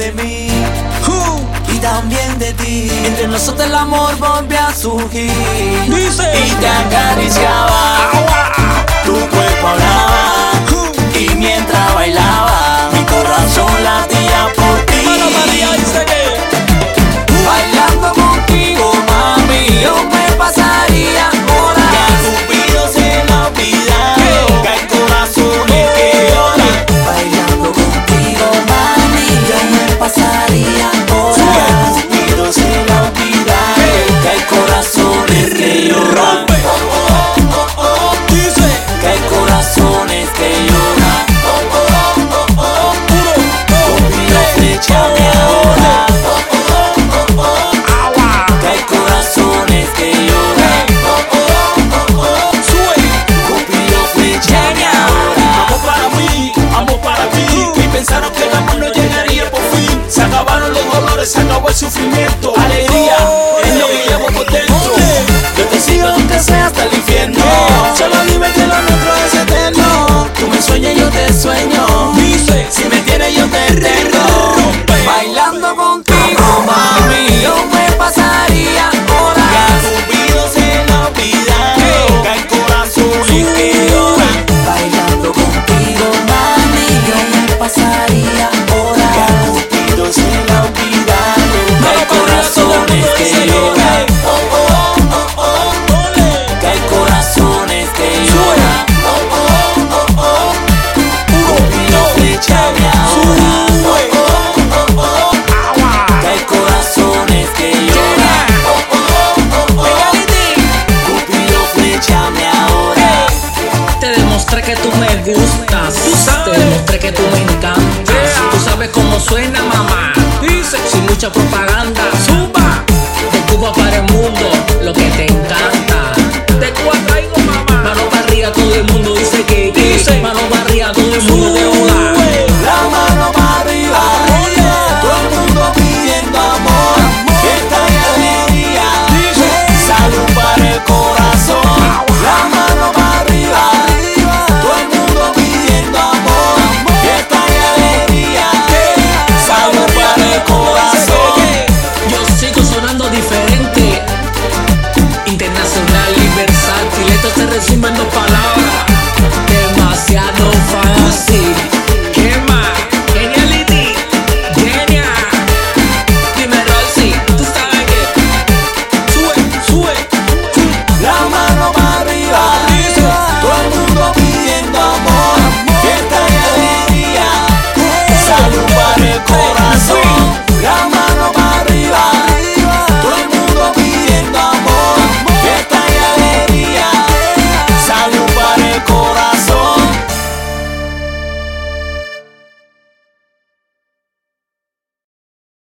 de mí y también de ti. Entre nosotros el amor volvió a surgir Dice. y te acariciaba. Tu cuerpo hablaba. te sueño. Dice, si me tienes yo te reno. lo que te encanta. Te traigo mamá. Mano para arriba, todo el mundo dice que. Dice. Mano para arriba, todo el mundo te joda. lazima nafanya